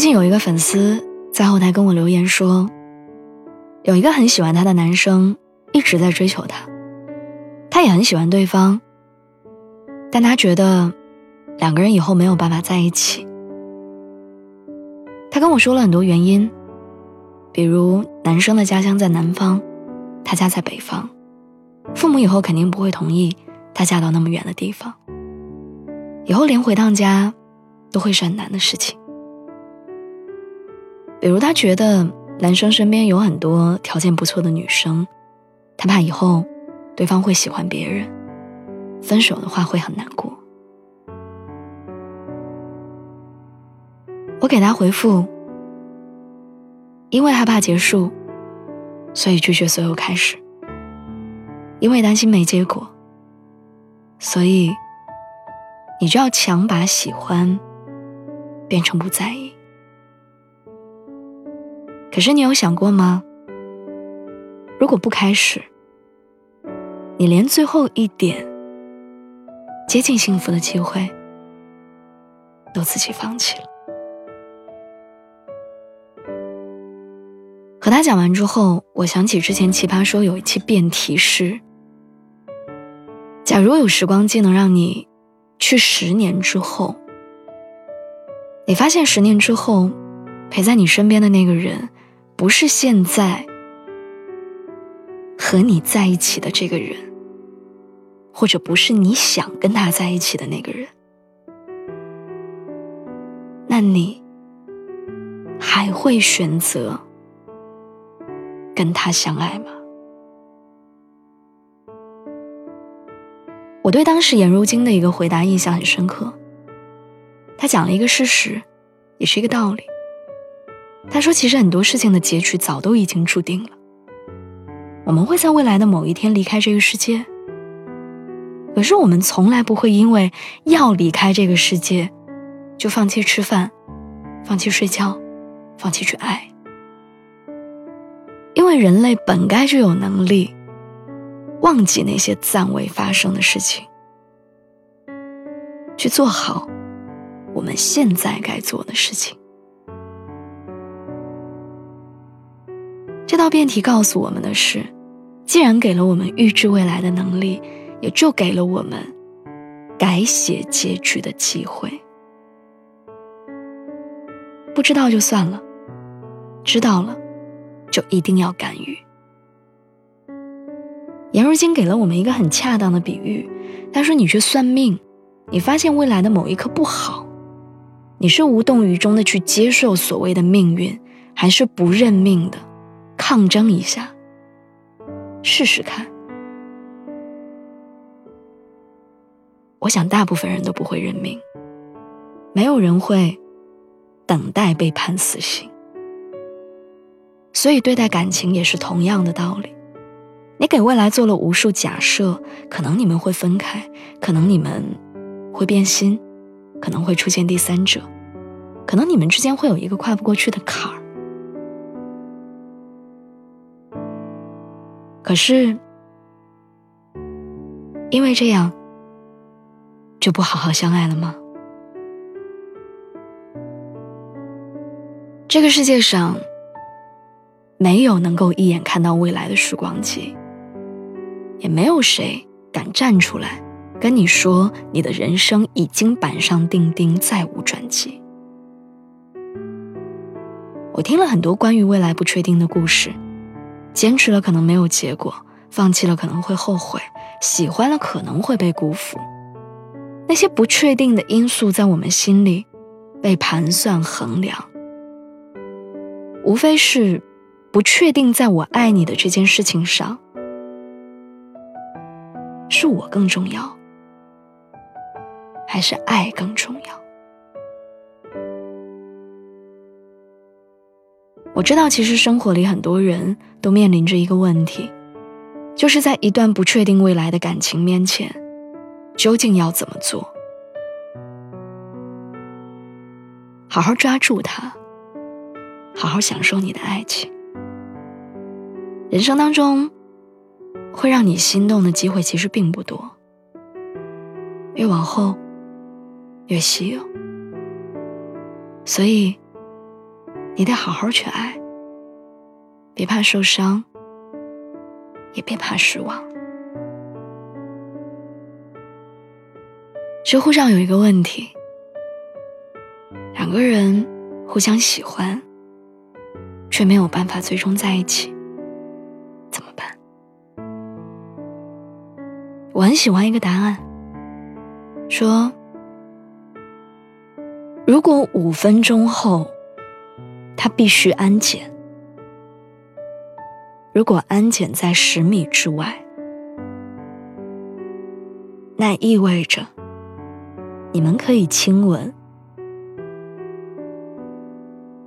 最近有一个粉丝在后台跟我留言说，有一个很喜欢她的男生一直在追求她，她也很喜欢对方，但她觉得两个人以后没有办法在一起。他跟我说了很多原因，比如男生的家乡在南方，他家在北方，父母以后肯定不会同意她嫁到那么远的地方，以后连回趟家都会是很难的事情。比如，他觉得男生身边有很多条件不错的女生，他怕以后对方会喜欢别人，分手的话会很难过。我给他回复：因为害怕结束，所以拒绝所有开始；因为担心没结果，所以你就要强把喜欢变成不在意。可是你有想过吗？如果不开始，你连最后一点接近幸福的机会都自己放弃了。和他讲完之后，我想起之前奇葩说有一期辩题是：假如有时光机能让你去十年之后，你发现十年之后陪在你身边的那个人。不是现在和你在一起的这个人，或者不是你想跟他在一起的那个人，那你还会选择跟他相爱吗？我对当时颜如晶的一个回答印象很深刻，他讲了一个事实，也是一个道理。他说：“其实很多事情的结局早都已经注定了。我们会在未来的某一天离开这个世界，可是我们从来不会因为要离开这个世界，就放弃吃饭，放弃睡觉，放弃去爱。因为人类本该就有能力忘记那些暂未发生的事情，去做好我们现在该做的事情。”这道辩题告诉我们的是：既然给了我们预知未来的能力，也就给了我们改写结局的机会。不知道就算了，知道了就一定要干预。颜如晶给了我们一个很恰当的比喻，他说：“你去算命，你发现未来的某一刻不好，你是无动于衷的去接受所谓的命运，还是不认命的？”抗争一下，试试看。我想大部分人都不会认命，没有人会等待被判死刑。所以对待感情也是同样的道理。你给未来做了无数假设，可能你们会分开，可能你们会变心，可能会出现第三者，可能你们之间会有一个跨不过去的坎儿。可是，因为这样，就不好好相爱了吗？这个世界上，没有能够一眼看到未来的时光机，也没有谁敢站出来跟你说，你的人生已经板上钉钉，再无转机。我听了很多关于未来不确定的故事。坚持了可能没有结果，放弃了可能会后悔，喜欢了可能会被辜负。那些不确定的因素在我们心里被盘算衡量，无非是不确定在我爱你的这件事情上，是我更重要，还是爱更重要？我知道，其实生活里很多人都面临着一个问题，就是在一段不确定未来的感情面前，究竟要怎么做？好好抓住它，好好享受你的爱情。人生当中，会让你心动的机会其实并不多，越往后越稀有，所以。你得好好去爱，别怕受伤，也别怕失望。知乎上有一个问题：两个人互相喜欢，却没有办法最终在一起，怎么办？我很喜欢一个答案，说：如果五分钟后。他必须安检。如果安检在十米之外，那意味着你们可以亲吻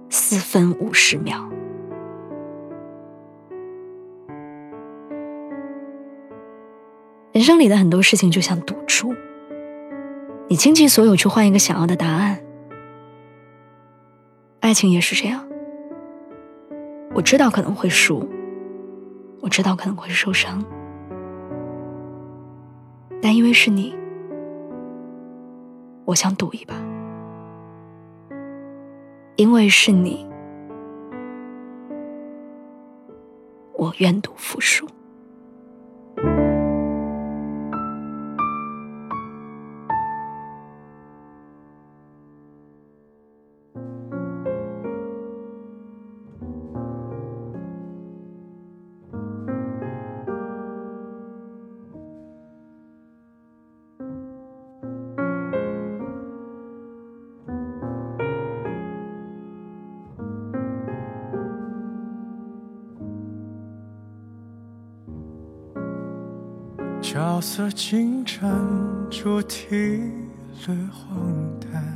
四分五十秒。人生里的很多事情就像赌注，你倾其所有去换一个想要的答案。爱情也是这样，我知道可能会输，我知道可能会受伤，但因为是你，我想赌一把。因为是你，我愿赌服输。角色进展，主题略荒诞，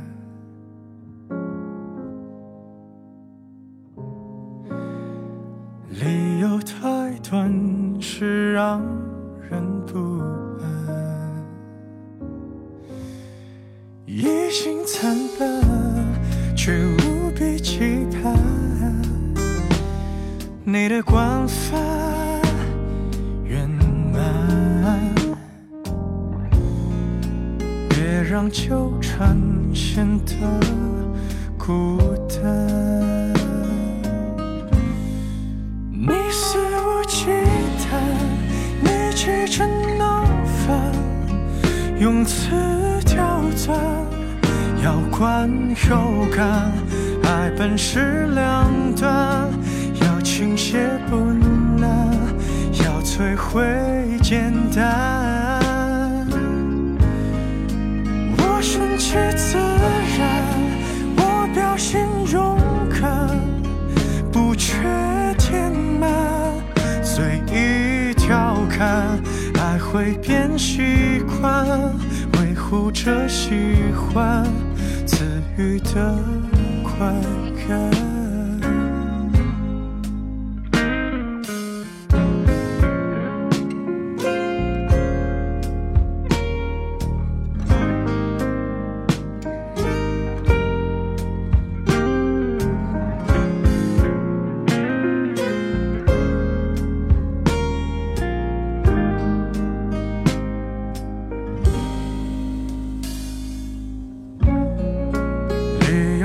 理由太短，是让人不安。一心惨笨，却无比期盼你的惯犯。让纠缠显得孤单，你肆无忌惮，你急着闹翻，用词刁钻，要观又干，爱本是两端，要倾泻不难，要摧毁简单。是自然，我表现勇敢，不缺填满，随意调侃，爱会变习惯，维护着喜欢，赐予的快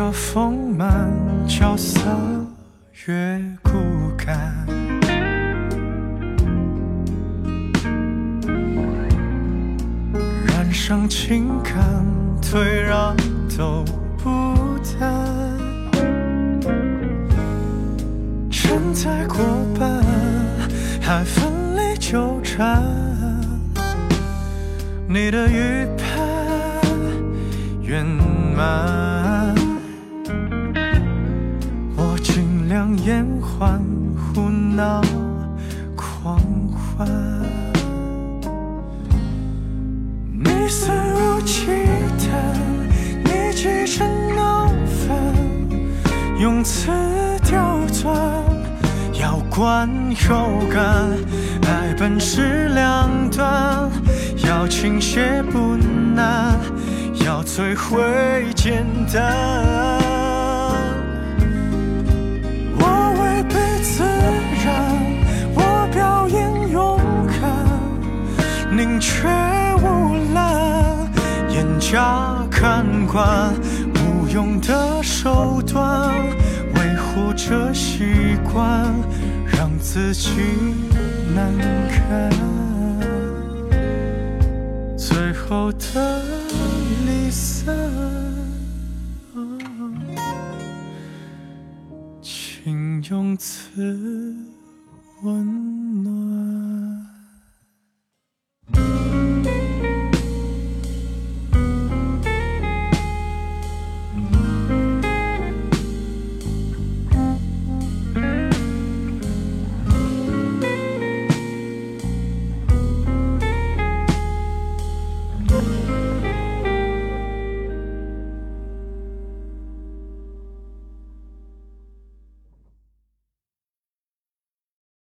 感。丰满角色越骨感，染上情感，退让都不谈，承载过半，还奋力纠缠，你的预判圆满。延缓，胡闹，狂欢。你肆无忌惮，你气成闹翻，用词。刁钻，要观后感，爱本是两端，要倾斜不难，要摧毁简单。惯，无。用的手段维护着习惯，让自己难堪。最后的离散，请用词温